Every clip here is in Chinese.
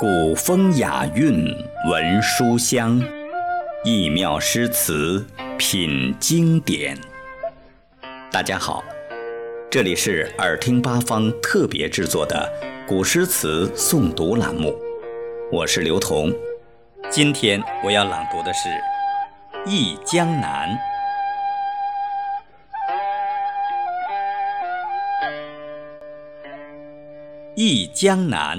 古风雅韵闻书香，异妙诗词品经典。大家好，这里是耳听八方特别制作的古诗词诵读栏目，我是刘彤。今天我要朗读的是《忆江南》。《忆江南》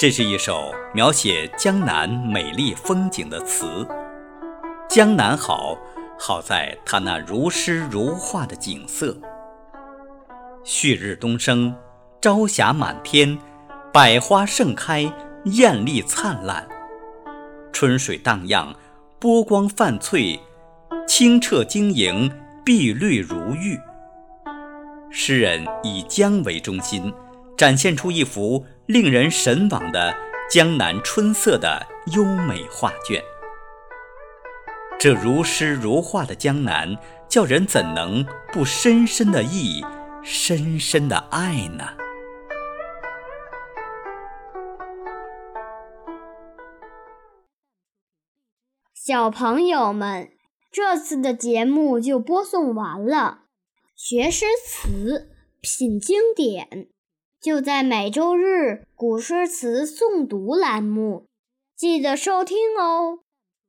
这是一首描写江南美丽风景的词。江南好，好在它那如诗如画的景色。旭日东升，朝霞满天，百花盛开，艳丽灿烂。春水荡漾，波光泛翠，清澈晶莹，碧绿如玉。诗人以江为中心。展现出一幅令人神往的江南春色的优美画卷。这如诗如画的江南，叫人怎能不深深的忆，深深的爱呢？小朋友们，这次的节目就播送完了。学诗词，品经典。就在每周日古诗词诵读栏目，记得收听哦。